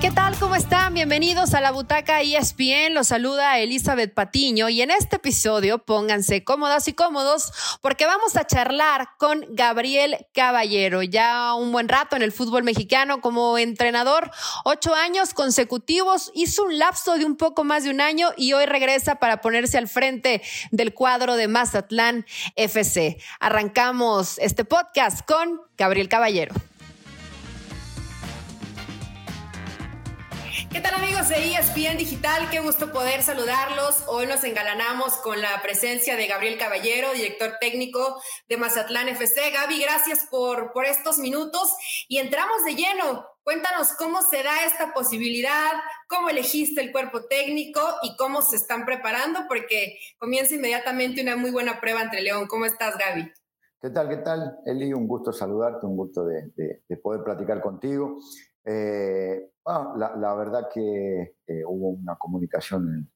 ¿Qué tal? ¿Cómo están? Bienvenidos a la Butaca ESPN. Los saluda Elizabeth Patiño y en este episodio pónganse cómodas y cómodos porque vamos a charlar con Gabriel Caballero. Ya un buen rato en el fútbol mexicano como entrenador, ocho años consecutivos, hizo un lapso de un poco más de un año y hoy regresa para ponerse al frente del cuadro de Mazatlán FC. Arrancamos este podcast con Gabriel Caballero. ¿Qué tal amigos de ESPN Digital? Qué gusto poder saludarlos. Hoy nos engalanamos con la presencia de Gabriel Caballero, director técnico de Mazatlán FC. Gaby, gracias por, por estos minutos y entramos de lleno. Cuéntanos cómo se da esta posibilidad, cómo elegiste el cuerpo técnico y cómo se están preparando, porque comienza inmediatamente una muy buena prueba entre León. ¿Cómo estás, Gaby? ¿Qué tal? ¿Qué tal, Eli? Un gusto saludarte, un gusto de, de poder platicar contigo. Eh, la, verdad que eh, hubo una comunicación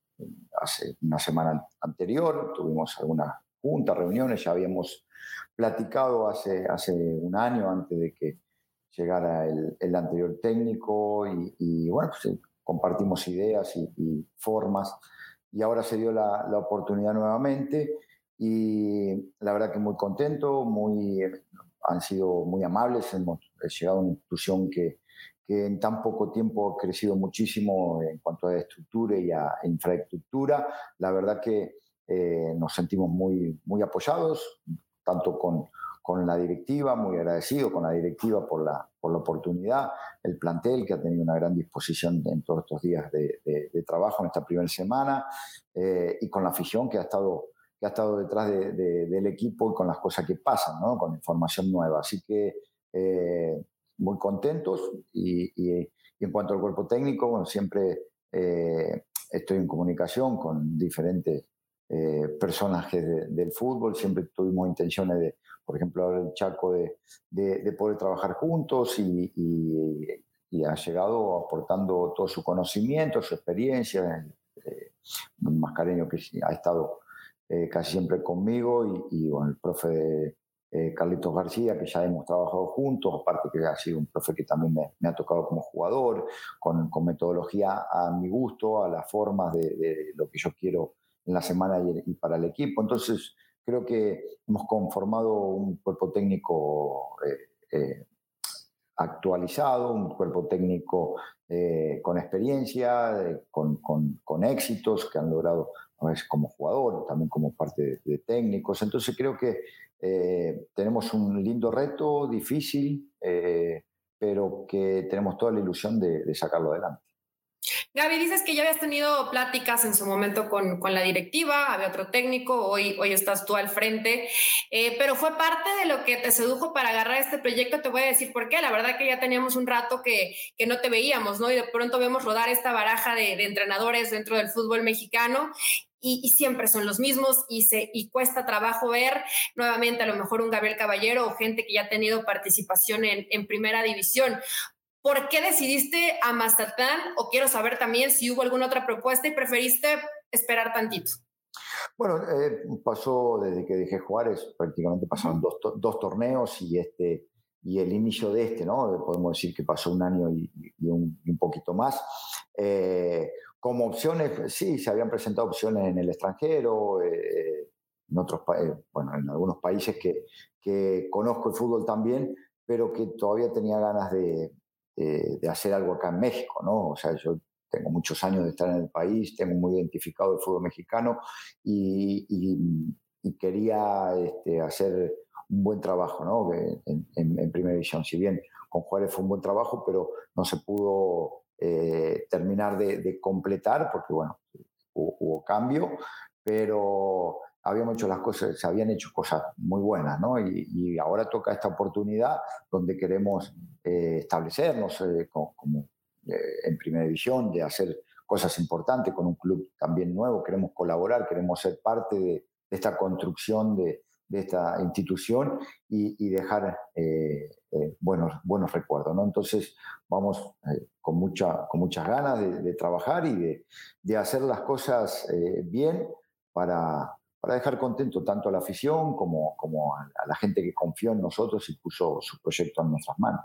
hace una semana anterior, tuvimos algunas juntas, reuniones, ya habíamos platicado hace, hace un año antes de que llegara el, anterior técnico y, bueno, pues, eh, compartimos ideas y, formas y ahora se dio la, la, oportunidad nuevamente y la verdad que muy contento, muy, han sido muy amables, hemos llegado a una institución que, que en tan poco tiempo ha crecido muchísimo en cuanto a estructura y a infraestructura. La verdad que eh, nos sentimos muy, muy apoyados, tanto con, con la directiva, muy agradecido con la directiva por la, por la oportunidad, el plantel que ha tenido una gran disposición en todos estos días de, de, trabajo en esta primera semana eh, y con la afición que ha estado, que ha estado detrás del equipo y con las cosas que pasan, ¿no? con información nueva. Así que eh, muy contentos y, en cuanto al cuerpo técnico, bueno, siempre eh, estoy en comunicación con diferentes eh, personajes del fútbol, siempre tuvimos intenciones de, por ejemplo, ahora el Chaco, de, de, poder trabajar juntos y, y, ha llegado aportando todo su conocimiento, su experiencia, eh, Mascareño que ha estado eh, casi siempre conmigo y, bueno, el profe de, eh, Carlitos García, que ya hemos trabajado juntos, aparte que ha sido un profe que también me, ha tocado como jugador, con, metodología a mi gusto, a las formas de, lo que yo quiero en la semana y, para el equipo. Entonces, creo que hemos conformado un cuerpo técnico eh, eh, actualizado, un cuerpo técnico con experiencia, con, éxitos que han logrado veces como jugador, también como parte de técnicos. Entonces creo que eh, tenemos un lindo reto, difícil, eh, pero que tenemos toda la ilusión de, sacarlo adelante. Gaby, dices que ya habías tenido pláticas en su momento con, con la directiva, había otro técnico, hoy, hoy estás tú al frente, eh, pero fue parte de lo que te sedujo para agarrar este proyecto, te voy a decir por qué, la verdad que ya teníamos un rato que, que no te veíamos, ¿no? Y de pronto vemos rodar esta baraja de, de entrenadores dentro del fútbol mexicano y, siempre son los mismos y, cuesta trabajo ver nuevamente a lo mejor un Gabriel Caballero o gente que ya ha tenido participación en, primera división. ¿Por qué decidiste a Mazatlán? O quiero saber también si hubo alguna otra propuesta y preferiste esperar tantito. Bueno, eh, pasó desde que dejé Juárez, prácticamente pasaron dos, torneos y, este, y el inicio de este, ¿no? Podemos decir que pasó un año y, un, un, poquito más. Eh, como opciones, sí, se habían presentado opciones en el extranjero, eh, en, otros, bueno, en algunos países que, que, conozco el fútbol también, pero que todavía tenía ganas de, de, hacer algo acá en México, ¿no? O sea, yo tengo muchos años de estar en el país, tengo muy identificado el fútbol mexicano y, y, quería este, hacer un buen trabajo, ¿no? En, en, en primera división. Si bien con Juárez fue un buen trabajo, pero no se pudo eh, terminar de, completar, porque bueno, hubo, cambio, pero habíamos hecho las cosas, se habían hecho cosas muy buenas, ¿no? Y, ahora toca esta oportunidad donde queremos eh, establecernos eh, como, en primera división, de hacer cosas importantes con un club también nuevo, queremos colaborar, queremos ser parte de, esta construcción de, esta institución y, dejar eh, buenos, buenos recuerdos. ¿no? Entonces vamos eh, con, mucha, con muchas ganas de, trabajar y de, de, hacer las cosas eh, bien para, para, dejar contento tanto a la afición como, como a, la gente que confió en nosotros y puso su proyecto en nuestras manos.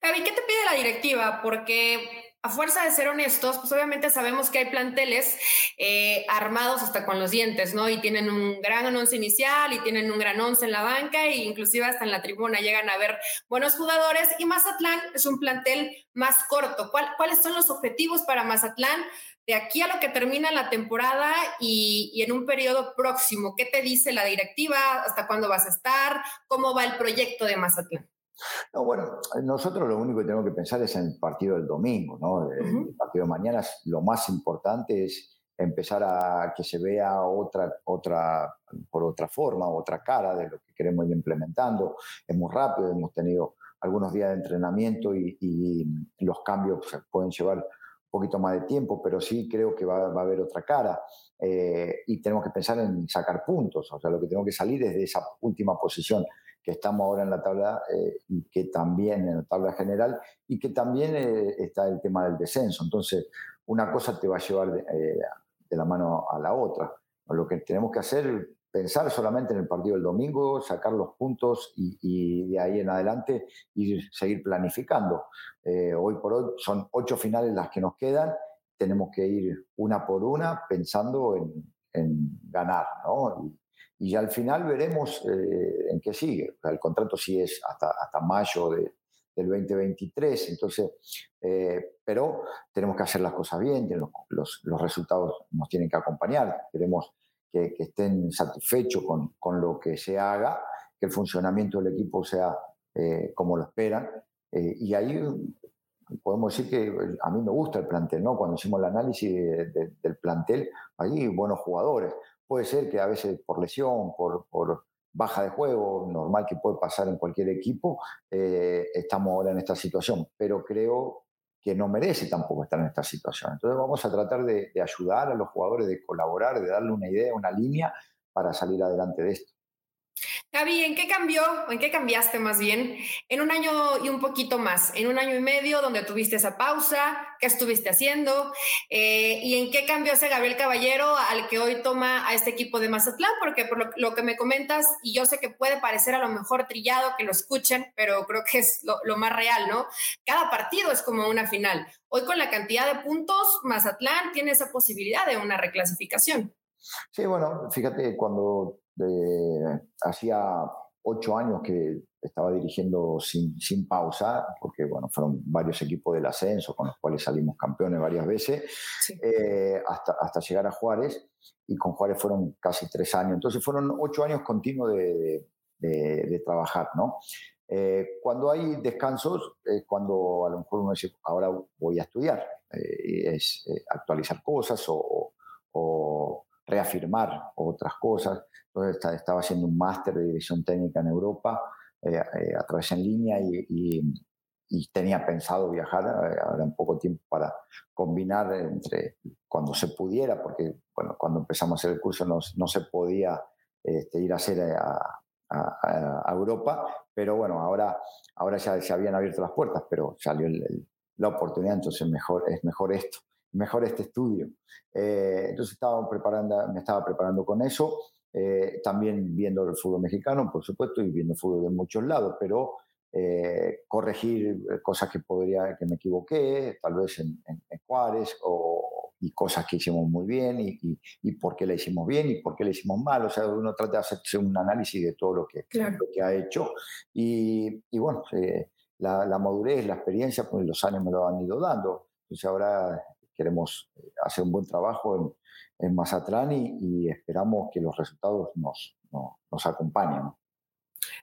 Gaby, ¿qué te pide la directiva? Porque a fuerza de ser honestos, pues obviamente sabemos que hay planteles eh, armados hasta con los dientes, ¿no? Y tienen un gran once inicial y tienen un gran once en la banca e inclusive hasta en la tribuna llegan a ver buenos jugadores. Y Mazatlán es un plantel más corto. ¿Cuáles son los objetivos para Mazatlán de aquí a lo que termina la temporada y, y en un periodo próximo? ¿Qué te dice la directiva? ¿Hasta cuándo vas a estar? ¿Cómo va el proyecto de Mazatlán? No, bueno, nosotros lo único que tenemos que pensar es en el partido del domingo, ¿no? El partido de mañana lo más importante es empezar a que se vea otra, otra, por otra forma, otra cara de lo que queremos ir implementando. Es muy rápido, hemos tenido algunos días de entrenamiento y, los cambios pueden llevar un poquito más de tiempo, pero sí creo que va, a haber otra cara. Eh, y tenemos que pensar en sacar puntos, o sea, lo que tenemos que salir es de esa última posición que estamos ahora en la tabla eh, y que también en la tabla general y que también eh, está el tema del descenso. Entonces, una cosa te va a llevar de, eh, la mano a la otra. Lo que tenemos que hacer pensar solamente en el partido del domingo, sacar los puntos y, de ahí en adelante ir, seguir planificando. hoy por hoy son ocho finales las que nos quedan, tenemos que ir una por una pensando en, en ganar, ¿no? Y al final veremos eh, en qué sigue. el contrato sí es hasta, hasta mayo de, del 2023, entonces, eh, pero tenemos que hacer las cosas bien, los, los, los, resultados nos tienen que acompañar, queremos que, estén satisfechos con, con, lo que se haga, que el funcionamiento del equipo sea eh, como lo esperan, y ahí podemos decir que a mí me gusta el plantel, ¿no? Cuando hicimos el análisis del plantel, hay buenos jugadores. Puede ser que a veces por lesión, por, baja de juego, normal que puede pasar en cualquier equipo, eh, estamos ahora en esta situación, pero creo que no merece tampoco estar en esta situación. Entonces vamos a tratar de ayudar a los jugadores, de colaborar, de darle una idea, una línea para salir adelante de esto. Gaby, ¿en qué cambió o en qué cambiaste más bien en un año y un poquito más? En un año y medio donde tuviste esa pausa, ¿qué estuviste haciendo? Eh, ¿Y en qué cambió ese Gabriel Caballero al que hoy toma a este equipo de Mazatlán? Porque por lo, que me comentas, y yo sé que puede parecer a lo mejor trillado que lo escuchen, pero creo que es lo, lo más real, ¿no? Cada partido es como una final. Hoy con la cantidad de puntos, Mazatlán tiene esa posibilidad de una reclasificación. Sí, bueno, fíjate, cuando hacía ocho años que estaba dirigiendo sin, sin, pausa, porque bueno, fueron varios equipos del ascenso con los cuales salimos campeones varias veces, eh, hasta, hasta llegar a Juárez, y con Juárez fueron casi tres años. Entonces fueron ocho años continuos de, de, trabajar, ¿no? Eh, cuando hay descansos, es cuando a lo mejor uno dice, ahora voy a estudiar, eh, es actualizar cosas o, o reafirmar otras cosas. Entonces estaba haciendo un máster de dirección técnica en Europa eh, eh, a través en línea y, tenía pensado viajar eh, ahora en poco tiempo para combinar entre cuando se pudiera, porque bueno, cuando empezamos a hacer el curso no, no se podía este, ir a hacer a, a, Europa, pero bueno, ahora, ahora ya se habían abierto las puertas, pero salió la oportunidad, entonces mejor, es mejor esto mejor este estudio. Eh, entonces estaba preparando, me estaba preparando con eso, eh, también viendo el fútbol mexicano, por supuesto, y viendo fútbol de muchos lados, pero eh, corregir cosas que podría, que me equivoqué, tal vez en, Juárez, o, y cosas que hicimos muy bien, y, y, por qué la hicimos bien y por qué la hicimos mal. O sea, uno trata de hacerse un análisis de todo lo que, lo que ha hecho. Y, y bueno, la, la, madurez, la experiencia, pues los años me lo han ido dando. Entonces ahora queremos eh, hacer un buen trabajo en, en Mazatlán y, esperamos que los resultados nos, nos acompañen.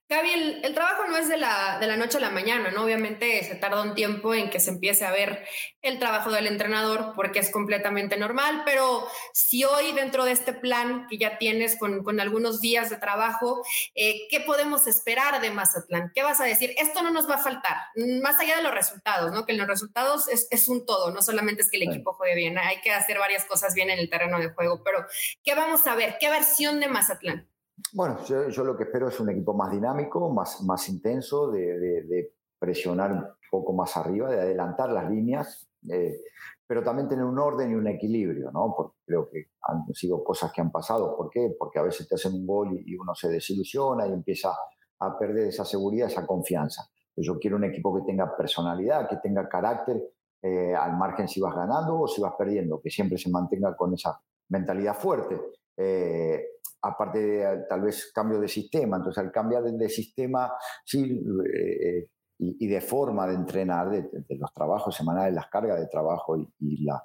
Gaby, el, trabajo no es de la, de la noche a la mañana, ¿no? Obviamente se tarda un tiempo en que se empiece a ver el trabajo del entrenador porque es completamente normal, pero si hoy dentro de este plan que ya tienes con, con algunos días de trabajo, eh, ¿qué podemos esperar de Mazatlán? ¿Qué vas a decir? Esto no nos va a faltar, más allá de los resultados, ¿no? Que los resultados es, es un todo, no solamente es que el equipo juegue bien, hay que hacer varias cosas bien en el terreno de juego, pero ¿qué vamos a ver? ¿Qué versión de Mazatlán? Bueno, yo, lo que espero es un equipo más dinámico, más, más intenso, de, presionar un poco más arriba, de adelantar las líneas, eh, pero también tener un orden y un equilibrio, ¿no? Porque creo que han sido cosas que han pasado. ¿Por qué? Porque a veces te hacen un gol y, uno se desilusiona y empieza a perder esa seguridad, esa confianza. Yo quiero un equipo que tenga personalidad, que tenga carácter, eh, al margen si vas ganando o si vas perdiendo, que siempre se mantenga con esa mentalidad fuerte. Eh, aparte de tal vez cambio de sistema, entonces al cambiar de, sistema, sí, eh, y, de forma de entrenar, de, los trabajos semanales, las cargas de trabajo y, la,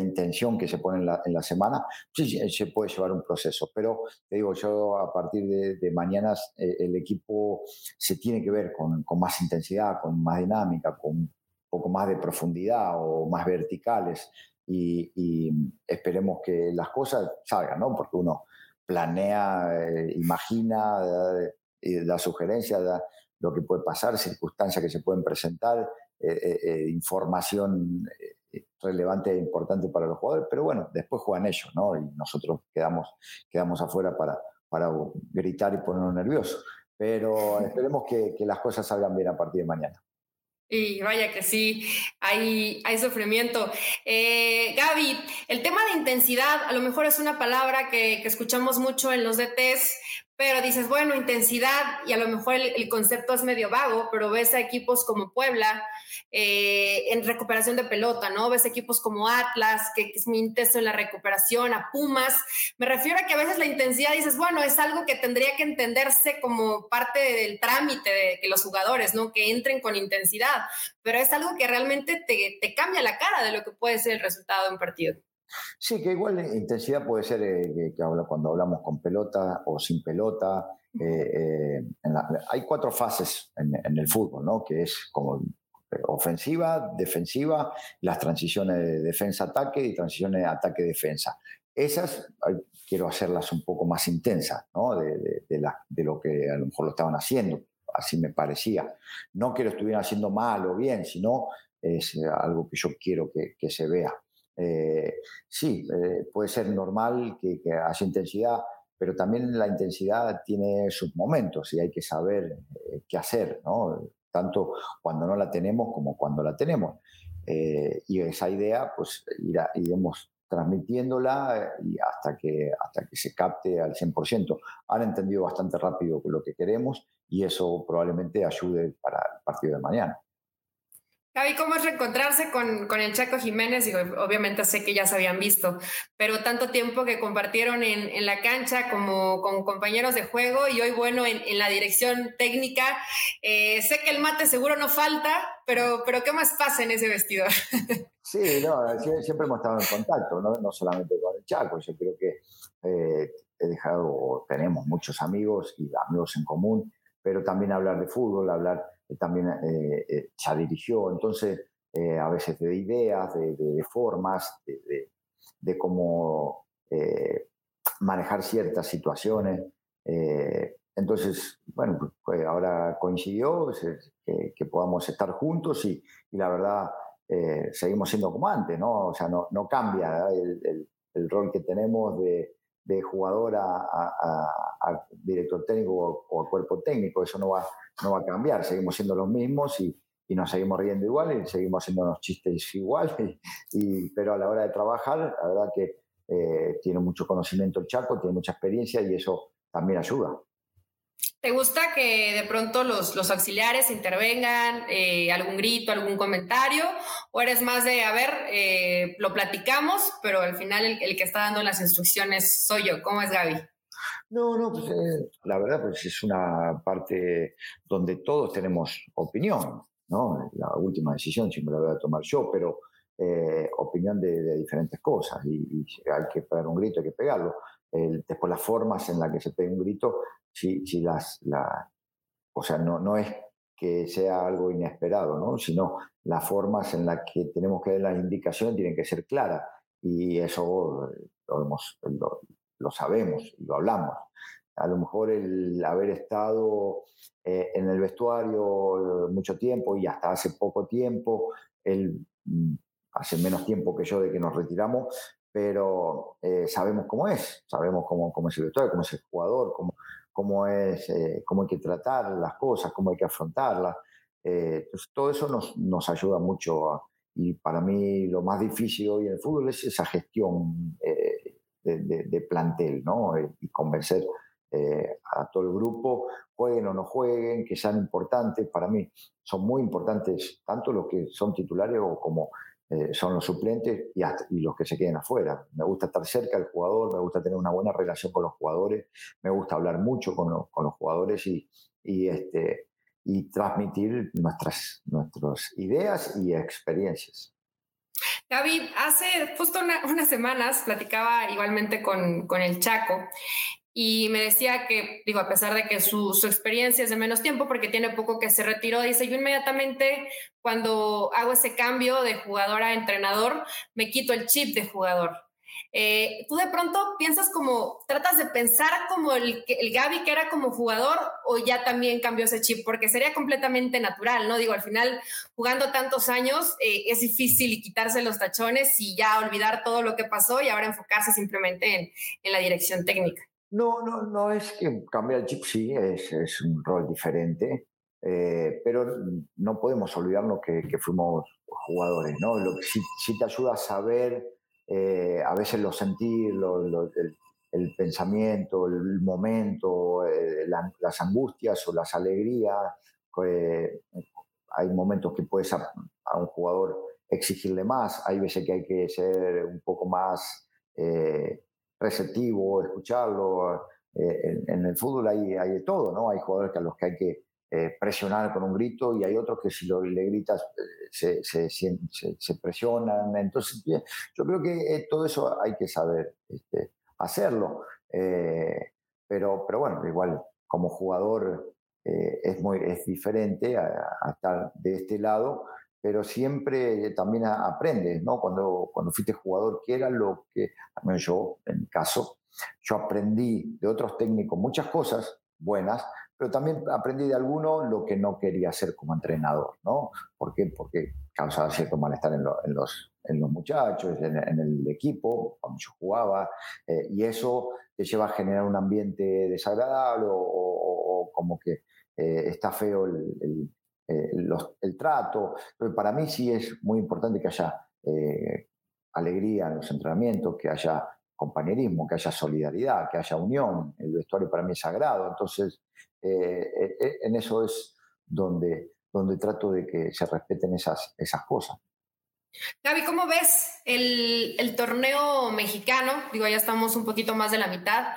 intención que se pone en la, semana, sí se puede llevar un proceso. Pero te digo, yo a partir de, mañana eh, el equipo se tiene que ver con, con, más intensidad, con más dinámica, con un poco más de profundidad o más verticales. Y, esperemos que las cosas salgan, ¿no? Porque uno planea, eh, imagina, da, da sugerencias, da, lo que puede pasar, circunstancias que se pueden presentar, eh, eh, eh, información relevante e importante para los jugadores, pero bueno, después juegan ellos, ¿no? Y nosotros quedamos, quedamos afuera para, para gritar y ponernos nerviosos. Pero esperemos que las cosas salgan bien a partir de mañana. Y vaya que sí, hay, hay sufrimiento. Eh, Gaby, el tema de intensidad a lo mejor es una palabra que, que escuchamos mucho en los DTs, pero dices, bueno, intensidad, y a lo mejor el, concepto es medio vago, pero ves a equipos como Puebla eh, en recuperación de pelota, ¿no? Ves equipos como Atlas, que, es muy intenso en la recuperación, a Pumas. Me refiero a que a veces la intensidad dices, bueno, es algo que tendría que entenderse como parte del trámite de que los jugadores, ¿no? Que entren con intensidad, pero es algo que realmente te, te cambia la cara de lo que puede ser el resultado de un partido. Sí, que igual intensidad puede ser eh, que habla cuando hablamos con pelota o sin pelota. Eh, eh, hay cuatro fases en, el fútbol, ¿no? Que es como ofensiva, defensiva, las transiciones de defensa-ataque y transiciones de ataque-defensa. Esas quiero hacerlas un poco más intensas, ¿no? De, de, lo que a lo mejor lo estaban haciendo, así me parecía. No que lo estuvieran haciendo mal o bien, sino es algo que yo quiero que, que se vea. Eh, sí, eh, puede ser normal que, haya intensidad, pero también la intensidad tiene sus momentos y hay que saber eh, qué hacer, ¿no? tanto cuando no la tenemos como cuando la tenemos. y esa idea, pues iremos transmitiéndola y hasta que, hasta que se capte al 100%. Han entendido bastante rápido lo que queremos y eso probablemente ayude para el partido de mañana. Javi, ¿cómo es reencontrarse con, con el Chaco Jiménez? Y obviamente sé que ya se habían visto, pero tanto tiempo que compartieron en, en la cancha como, con compañeros de juego y hoy, bueno, en, en la dirección técnica. Eh, sé que el mate seguro no falta, pero, pero ¿qué más pasa en ese vestidor? Sí, no, siempre hemos estado en contacto, no, no solamente con el Chaco, yo creo que eh, he dejado, tenemos muchos amigos y amigos en común, pero también hablar de fútbol, hablar también eh, eh, ya dirigió, entonces eh, a veces de ideas, de, formas, de, cómo manejar ciertas situaciones. entonces, bueno, pues, pues, ahora coincidió pues, que, podamos estar juntos y, la verdad seguimos siendo como antes, ¿no? O sea, no, no cambia el, el, rol que tenemos de, de jugador a, director técnico o, a cuerpo técnico, eso no va, no va a cambiar, seguimos siendo los mismos y, nos seguimos riendo igual y seguimos haciendo unos chistes igual, y, pero a la hora de trabajar, la verdad que eh, tiene mucho conocimiento el Chaco, tiene mucha experiencia y eso también ayuda. ¿Te gusta que de pronto los, los auxiliares intervengan, eh, algún grito, algún comentario? ¿O eres más de, a ver, eh, lo platicamos, pero al final el, que está dando las instrucciones soy yo? ¿Cómo es Gaby? No, no, pues eh, la verdad pues es una parte donde todos tenemos opinión, ¿no? La última decisión siempre la voy a tomar yo, pero opinión de, diferentes cosas y, hay que pegar un grito, hay que pegarlo. después las formas en las que se pega un grito si, si las, la, o sea, no, no es que sea algo inesperado, ¿no? sino las formas en las que tenemos que dar las indicaciones tienen que ser claras y eso lo, hemos, lo, sabemos y lo hablamos. A lo mejor el haber estado eh, en el vestuario mucho tiempo y hasta hace poco tiempo, él mm, hace menos tiempo que yo de que nos retiramos, pero eh, sabemos cómo es, sabemos cómo, cómo es el vestuario, cómo es el jugador, cómo, cómo, es, eh, cómo hay que tratar las cosas, cómo hay que afrontarlas. Eh, todo eso nos, nos ayuda mucho y para mí lo más difícil hoy en el fútbol es esa gestión eh, de, plantel ¿no? y convencer eh, a todo el grupo, jueguen o no jueguen, que sean importantes. Para mí son muy importantes tanto los que son titulares como eh, son los suplentes y, los que se queden afuera. Me gusta estar cerca del jugador, me gusta tener una buena relación con los jugadores, me gusta hablar mucho con, los jugadores y, este, transmitir nuestras, ideas y experiencias. David, hace justo unas semanas platicaba igualmente con el Chaco y me decía que, digo, a pesar de que su, su, experiencia es de menos tiempo, porque tiene poco que se retiró, dice, yo inmediatamente cuando hago ese cambio de jugador a entrenador, me quito el chip de jugador. Eh, tú de pronto piensas como, tratas de pensar como el, el Gaby que era como jugador o ya también cambió ese chip, porque sería completamente natural, ¿no? Digo, al final, jugando tantos años, eh, es difícil quitarse los tachones y ya olvidar todo lo que pasó y ahora enfocarse simplemente en, en la dirección técnica. No, no, no es que cambiar el chip, sí, es, es un rol diferente, eh, pero no podemos olvidarnos que, que fuimos jugadores, ¿no? Lo que sí, te ayuda a saber, eh, a veces lo sentir, lo, el, pensamiento, el momento, eh, la, las angustias o las alegrías. Eh, hay momentos que puedes a, a, un jugador exigirle más, hay veces que hay que ser un poco más receptivo, escucharlo. Eh, en, el fútbol hay, hay, de todo, ¿no? Hay jugadores a los que hay que eh, presionar con un grito y hay otros que si lo, le gritas eh, se, se, presionan. Entonces, yo creo que todo eso hay que saber este, hacerlo. Pero, pero bueno, igual como jugador es, muy, es diferente a estar de este lado pero siempre también aprendes, ¿no? Cuando, cuando fuiste jugador, ¿qué era lo que, al menos yo, en mi caso, yo aprendí de otros técnicos muchas cosas buenas, pero también aprendí de alguno lo que no quería hacer como entrenador, ¿no? ¿Por qué? Porque causaba cierto malestar en, lo, en los, en los muchachos, en, en, el equipo, cuando yo jugaba, eh, y eso te lleva a generar un ambiente desagradable o, o, o como que eh, está feo el, el eh, los, el trato. Pero para mí sí es muy importante que haya eh, alegría en los entrenamientos, que haya compañerismo, que haya solidaridad, que haya unión. El vestuario para mí es sagrado. Entonces, eh, en eso es donde, donde trato de que se respeten esas, esas cosas. Gaby, ¿cómo ves el, el, torneo mexicano? Digo, ya estamos un poquito más de la mitad.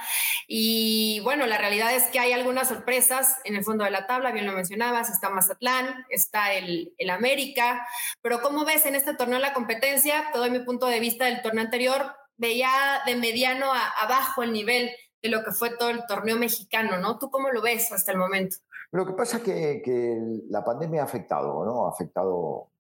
Y bueno, la realidad es que hay algunas sorpresas en el fondo de la tabla, bien lo mencionabas, está Mazatlán, está el, el América. Pero ¿cómo ves en este torneo la competencia? Te doy mi punto de vista del torneo anterior. Veía de mediano a, abajo el nivel de lo que fue todo el torneo mexicano, ¿no? ¿Tú cómo lo ves hasta el momento? Lo que pasa es que, que la pandemia ha afectado, ¿no? Ha afectado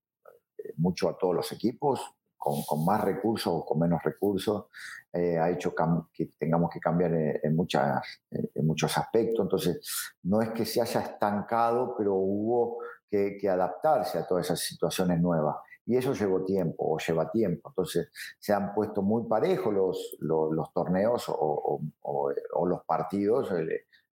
mucho a todos los equipos, con, más recursos o con menos recursos, eh, ha hecho que tengamos que cambiar en, muchas, en, muchos aspectos. Entonces, no es que se haya estancado, pero hubo que, adaptarse a todas esas situaciones nuevas. Y eso llevó tiempo o lleva tiempo. Entonces, se han puesto muy parejos los, los, torneos o, o, los partidos.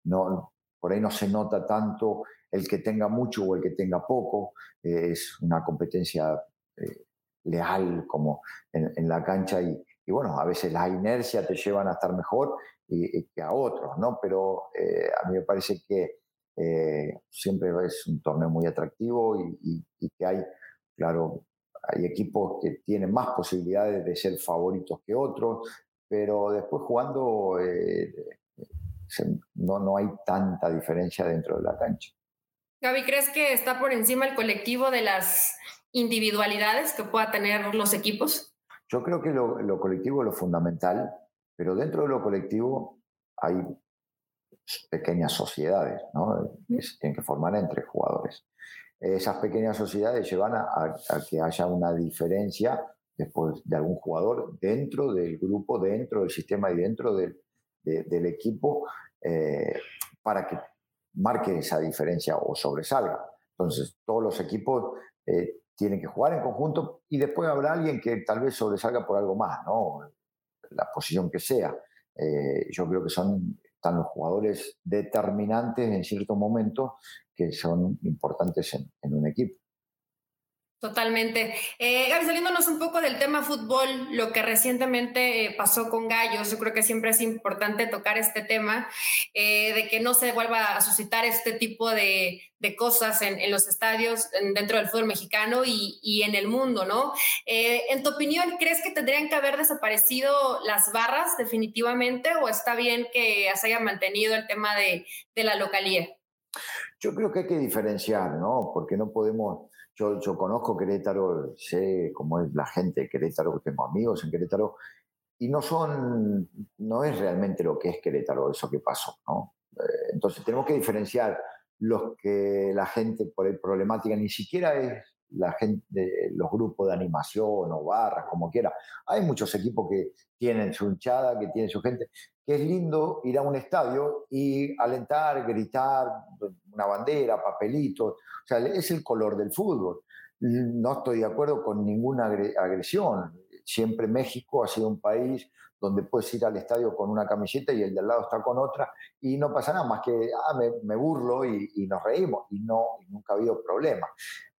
No, por ahí no se nota tanto el que tenga mucho o el que tenga poco, eh, es una competencia eh, leal como en, la cancha y, bueno, a veces la inercia te llevan a estar mejor y, que a otros, ¿no? Pero eh, a mí me parece que siempre es un torneo muy atractivo y, que hay, claro, hay equipos que tienen más posibilidades de ser favoritos que otros, pero después jugando no, no hay tanta diferencia dentro de la cancha. Gaby, ¿crees que está por encima el colectivo de las individualidades que pueda tener los equipos? Yo creo que lo, lo colectivo es lo fundamental, pero dentro de lo colectivo hay pequeñas sociedades ¿no? que se tienen que formar entre jugadores. Esas pequeñas sociedades llevan a, a, a, que haya una diferencia después de algún jugador dentro del grupo, dentro del sistema y dentro del, de, del equipo eh, para que marque esa diferencia o sobresalga. Entonces, todos los equipos eh, tienen que jugar en conjunto y después habrá alguien que tal vez sobresalga por algo más, ¿no? La posición que sea. Eh, yo creo que son están los jugadores determinantes en cierto momento que son importantes en, en un equipo. Totalmente. Eh, Gaby, saliéndonos un poco del tema fútbol, lo que recientemente eh, pasó con Gallos, yo creo que siempre es importante tocar este tema, eh, de que no se vuelva a suscitar este tipo de, cosas en, los estadios, dentro del fútbol mexicano y, en el mundo, ¿no? en tu opinión, ¿crees que tendrían que haber desaparecido las barras definitivamente o está bien que se haya mantenido el tema de, de la localía? Yo creo que hay que diferenciar, ¿no? Porque no podemos yo, yo conozco Querétaro, sé cómo es la gente de Querétaro, tengo amigos en Querétaro, y no son, no es realmente lo que es Querétaro, eso que pasó, ¿no? Eh, entonces tenemos que diferenciar los que la gente por el problemática ni siquiera es la gente, los grupos de animación o barras, como quiera. Hay muchos equipos que tienen su hinchada, que tienen su gente, que es lindo ir a un estadio y alentar, gritar, una bandera, papelitos, o sea, es el color del fútbol. No estoy de acuerdo con ninguna agresión. Siempre México ha sido un país donde puedes ir al estadio con una camiseta y el de al lado está con otra y no pasa nada más que ah, me, burlo y, nos reímos y no nunca ha habido problema.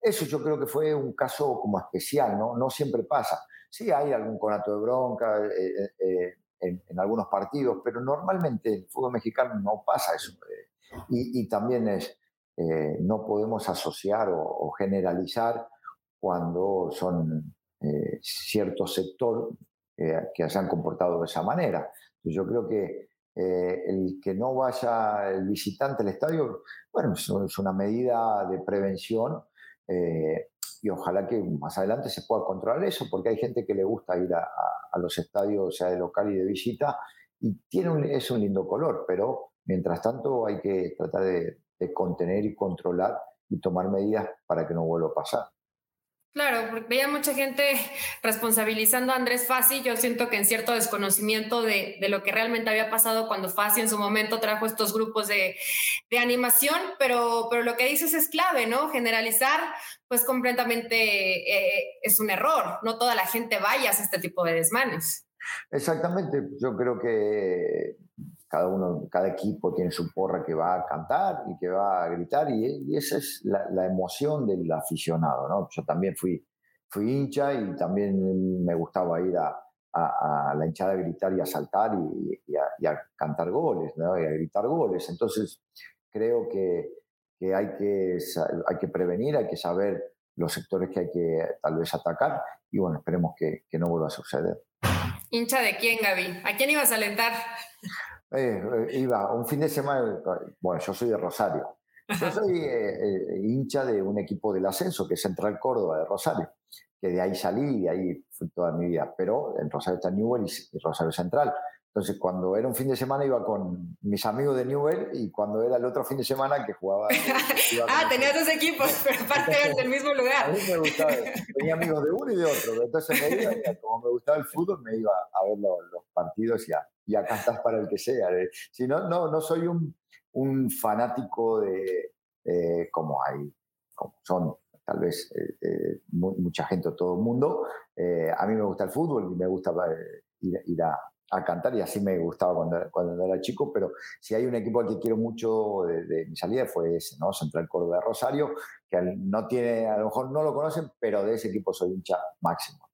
Eso yo creo que fue un caso como especial, ¿no? No siempre pasa. Sí hay algún conato de bronca eh, eh, eh, en, algunos partidos, pero normalmente en el fútbol mexicano no pasa eso. Y, también es, no podemos asociar o, generalizar cuando son cierto sector que se han comportado de esa manera. Yo creo que el que no vaya el visitante al estadio, bueno, es una medida de prevención eh, y ojalá que más adelante se pueda controlar eso, porque hay gente que le gusta ir a, los estadios, sea de local y de visita, y tiene un, es un lindo color, pero mientras tanto hay que tratar de contener y controlar y tomar medidas para que no vuelva a pasar. Claro, porque veía mucha gente responsabilizando a Andrés Fassi. Yo siento que en cierto desconocimiento de, lo que realmente había pasado cuando Fassi en su momento trajo estos grupos de, animación, pero, pero lo que dices es clave, ¿no? Generalizar, pues completamente eh, es un error. No toda la gente vaya a este tipo de desmanes. Exactamente. Yo creo que cada uno, cada equipo tiene su porra que va a cantar y que va a gritar y, esa es la, emoción del aficionado, ¿no? Yo también fui, fui hincha y también me gustaba ir a, la hinchada a gritar y a saltar y, a, cantar goles, ¿no? Y a gritar goles. Entonces, creo que, hay, que hay que prevenir, hay que saber los sectores que hay que tal vez atacar y bueno, esperemos que, que no vuelva a suceder. ¿Hincha de quién, Gaby? ¿A quién ibas a alentar? Eh, eh, iba un fin de semana, bueno, yo soy de Rosario. Yo soy eh, hincha de un equipo del ascenso, que es Central Córdoba de Rosario, que de ahí salí y de ahí fui toda mi vida. Pero en Rosario está Newell y Rosario Central. Entonces, cuando era un fin de semana iba con mis amigos de Newell y cuando era el otro fin de semana que jugaba... ah, tenías dos equipos, pero aparte del mismo lugar. A mí me gustaba, tenía amigos de uno y de otro, entonces me iba, como me gustaba el fútbol, me iba a ver los, partidos y a, y a cantar para el que sea. Si no, no, no soy un, un fanático de, eh, como hay, como son tal vez eh, eh, mucha gente o todo el mundo. a mí me gusta el fútbol y me gusta ir, ir a, a cantar y así me gustaba cuando, cuando era chico, pero si hay un equipo al que quiero mucho de, mi salida fue ese, ¿no? Central Córdoba de Rosario, que no tiene, a lo mejor no lo conocen, pero de ese equipo soy hincha máximo.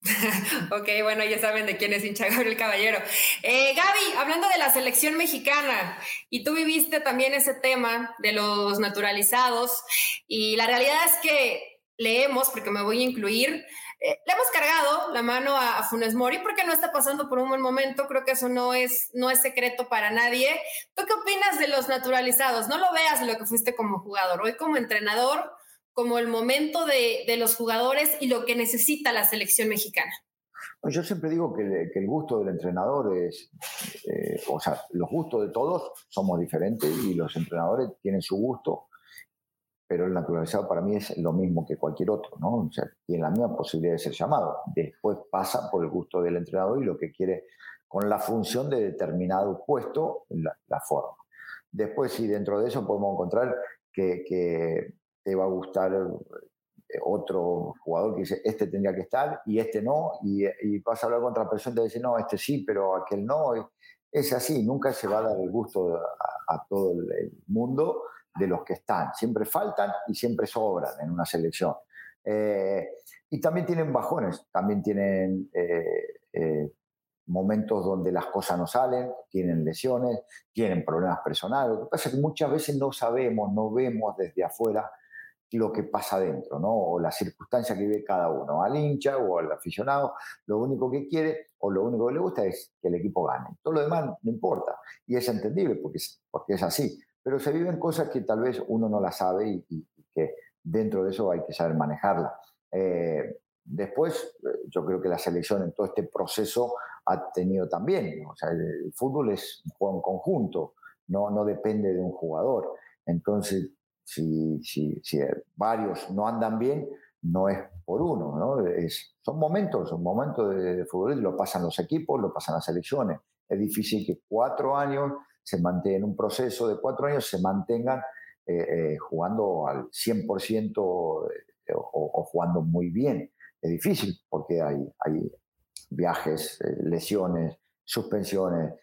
ok, bueno, ya saben de quién es hincha Gabriel Caballero. Eh, Gaby, hablando de la selección mexicana, y tú viviste también ese tema de los naturalizados, y la realidad es que leemos, porque me voy a incluir, eh, le hemos cargado la mano a, Funes Mori porque no está pasando por un buen momento. Creo que eso no es, no es secreto para nadie. ¿Tú qué opinas de los naturalizados? No lo veas lo que fuiste como jugador. Hoy como entrenador, como el momento de, de los jugadores y lo que necesita la selección mexicana. Yo siempre digo que, el gusto del entrenador es, eh, o sea, los gustos de todos somos diferentes y los entrenadores tienen su gusto pero el naturalizado para mí es lo mismo que cualquier otro, ¿no? O sea, tiene la misma posibilidad de ser llamado. Después pasa por el gusto del entrenador y lo que quiere con la función de determinado puesto, la, forma. Después, si dentro de eso podemos encontrar que, te va a gustar eh, otro jugador que dice, este tendría que estar y este no, y, y vas a hablar con otra persona y te dice, no, este sí, pero aquel no. Es así, nunca se va a dar el gusto a todo el mundo de los que están. Siempre faltan y siempre sobran en una selección. y también tienen bajones, también tienen momentos donde las cosas no salen, tienen lesiones, tienen problemas personales. Lo que pasa es que muchas veces no sabemos, no vemos desde afuera lo que pasa dentro, ¿no? O la circunstancia que vive cada uno, al hincha o al aficionado, lo único que quiere o lo único que le gusta es que el equipo gane. Todo lo demás no importa y es entendible porque es, porque es así. Pero se viven cosas que tal vez uno no las sabe y, que dentro de eso hay que saber manejarla. Eh, después, eh, yo creo que la selección en todo este proceso ha tenido también, o sea, el, fútbol es un juego en conjunto, no, no depende de un jugador. Entonces, si, si, varios no andan bien, no es por uno, ¿no? Es, son momentos, son momentos de, fútbol, lo pasan los equipos, lo pasan las selecciones. Es difícil que cuatro años se mantengan, un proceso de cuatro años se mantengan eh, eh, jugando al 100% o, o, jugando muy bien. Es difícil porque hay, viajes, eh, lesiones, suspensiones,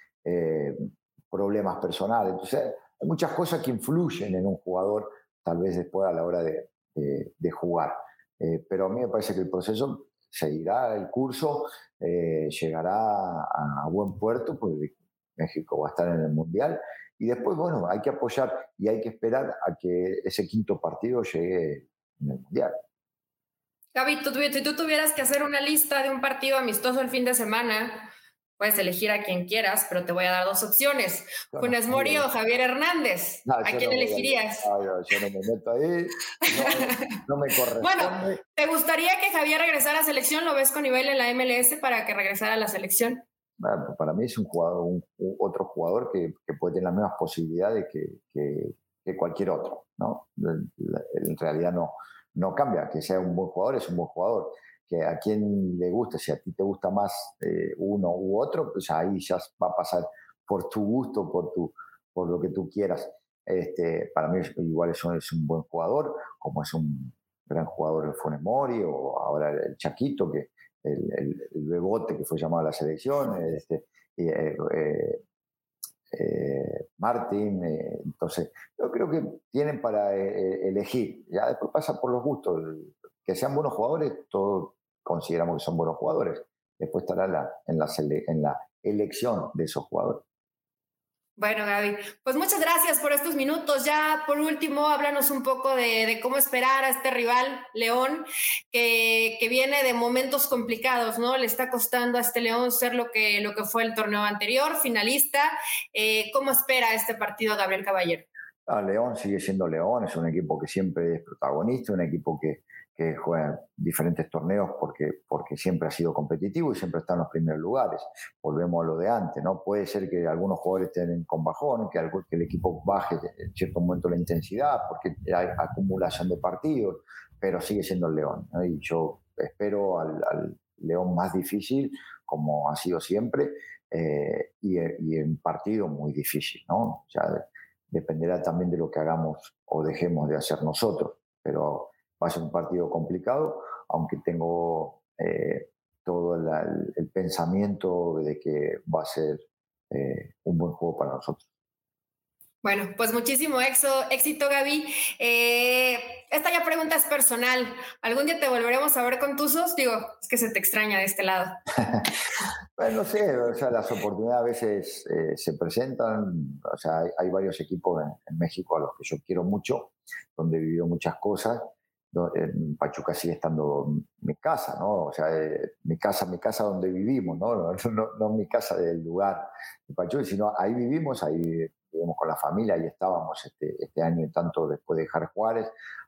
problemas personales. Entonces, hay muchas cosas que influyen en un jugador, tal vez después a la hora de, jugar. Eh, pero a mí me parece que el proceso seguirá el curso, eh, llegará a, buen puerto, porque México va a estar en el Mundial. Y después, bueno, hay que apoyar y hay que esperar a que ese quinto partido llegue en el Mundial. Gaby, si tú tuvieras que hacer una lista de un partido amistoso el fin de semana, Puedes elegir a quien quieras, pero te voy a dar dos opciones. Funes Mori o Javier Hernández. ¿A quién elegirías? yo, no me meto ahí. No, me corresponde. bueno, ¿te gustaría que Javier regresara a selección? ¿Lo ves con nivel en la MLS para que regresara a la selección? Para mí es un jugador, otro jugador que, puede tener las mismas posibilidades que, que, que cualquier otro. ¿no? En realidad no, no cambia. Que sea un buen jugador, es un buen jugador que a quien le gusta, si a ti te gusta más eh, uno u otro, pues ahí ya va a pasar por tu gusto, por, tu, por lo que tú quieras. Este, para mí igual es un, es un buen jugador, como es un gran jugador el Funemori o ahora el Chaquito, que el, el, Bebote que fue llamado a la selección, este, eh, eh, Martín, entonces yo creo que tienen para elegir, ya después pasa por los gustos, que sean buenos jugadores, todos consideramos que son buenos jugadores. Después estará la, en, la, en la elección de esos jugadores. Bueno, Gaby, pues muchas gracias por estos minutos. Ya por último, háblanos un poco de, cómo esperar a este rival, León, que, que, viene de momentos complicados, ¿no? Le está costando a este León ser lo que, lo que fue el torneo anterior, finalista. Eh, ¿Cómo espera este partido Gabriel Caballero? Ah, León sigue siendo León, es un equipo que siempre es protagonista, un equipo que, juega diferentes torneos porque, siempre ha sido competitivo y siempre está en los primeros lugares. Volvemos a lo de antes, ¿no? Puede ser que algunos jugadores estén con bajón, que, el equipo baje en cierto momento la intensidad porque hay acumulación de partidos, pero sigue siendo el León. Y yo espero al, León más difícil, como ha sido siempre, eh, y, y, en partido muy difícil, ¿no? Ya dependerá también de lo que hagamos o dejemos de hacer nosotros, pero va a ser un partido complicado, aunque tengo eh, todo el, pensamiento de que va a ser eh, un buen juego para nosotros. Bueno, pues muchísimo éxito, Gaby. Eh, esta ya pregunta es personal. ¿Algún día te volveremos a ver con Tuzos? Digo, es que se te extraña de este lado. bueno, no sé, o sea, las oportunidades a veces se presentan. O sea, hay, varios equipos en, México a los que yo quiero mucho, donde he vivido muchas cosas en Pachuca sigue estando mi casa, ¿no? O sea, eh, mi casa, mi casa donde vivimos, ¿no? No, no, mi casa del lugar de Pachuca, sino ahí vivimos, ahí vivimos con la familia, ahí estábamos este, este año y tanto después de dejar Juárez,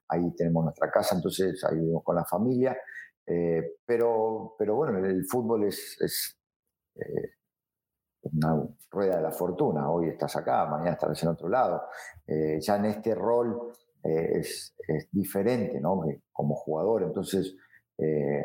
ahí tenemos nuestra casa, entonces ahí vivimos con la familia, eh, pero, pero bueno, el fútbol es, es eh, una rueda de la fortuna, hoy estás acá, mañana estás en otro lado, ya en este rol eh, es, diferente, ¿no? Como jugador. Entonces, eh,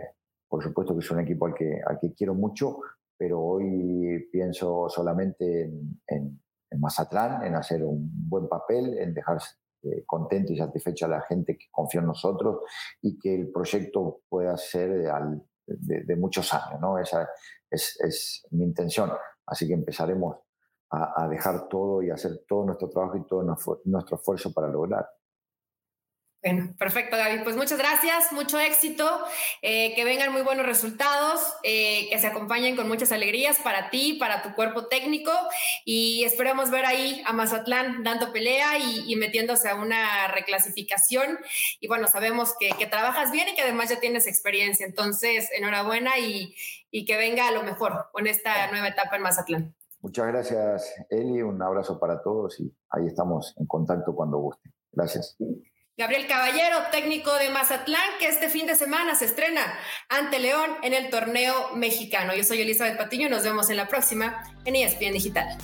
por supuesto que es un equipo al que, al que quiero mucho, pero hoy pienso solamente en, en, Mazatlán, en hacer un buen papel, en dejar eh, contento y satisfecha a la gente que confía en nosotros y que el proyecto pueda ser de, muchos años, ¿no? Esa es, es, mi intención. Así que empezaremos a, a, dejar todo y hacer todo nuestro trabajo y todo nuestro esfuerzo para lograr. Bueno, perfecto, Gaby. Pues muchas gracias, mucho éxito, eh, que vengan muy buenos resultados, eh, que se acompañen con muchas alegrías para ti, para tu cuerpo técnico y esperemos ver ahí a Mazatlán dando pelea y, metiéndose a una reclasificación. Y bueno, sabemos que, trabajas bien y que además ya tienes experiencia. Entonces, enhorabuena y, y que venga a lo mejor con esta nueva etapa en Mazatlán. Muchas gracias, Eli. Un abrazo para todos y ahí estamos en contacto cuando guste. Gracias. Gabriel Caballero, técnico de Mazatlán, que este fin de semana se estrena ante León en el torneo mexicano. Yo soy Elizabeth Patiño y nos vemos en la próxima en ESPN Digital.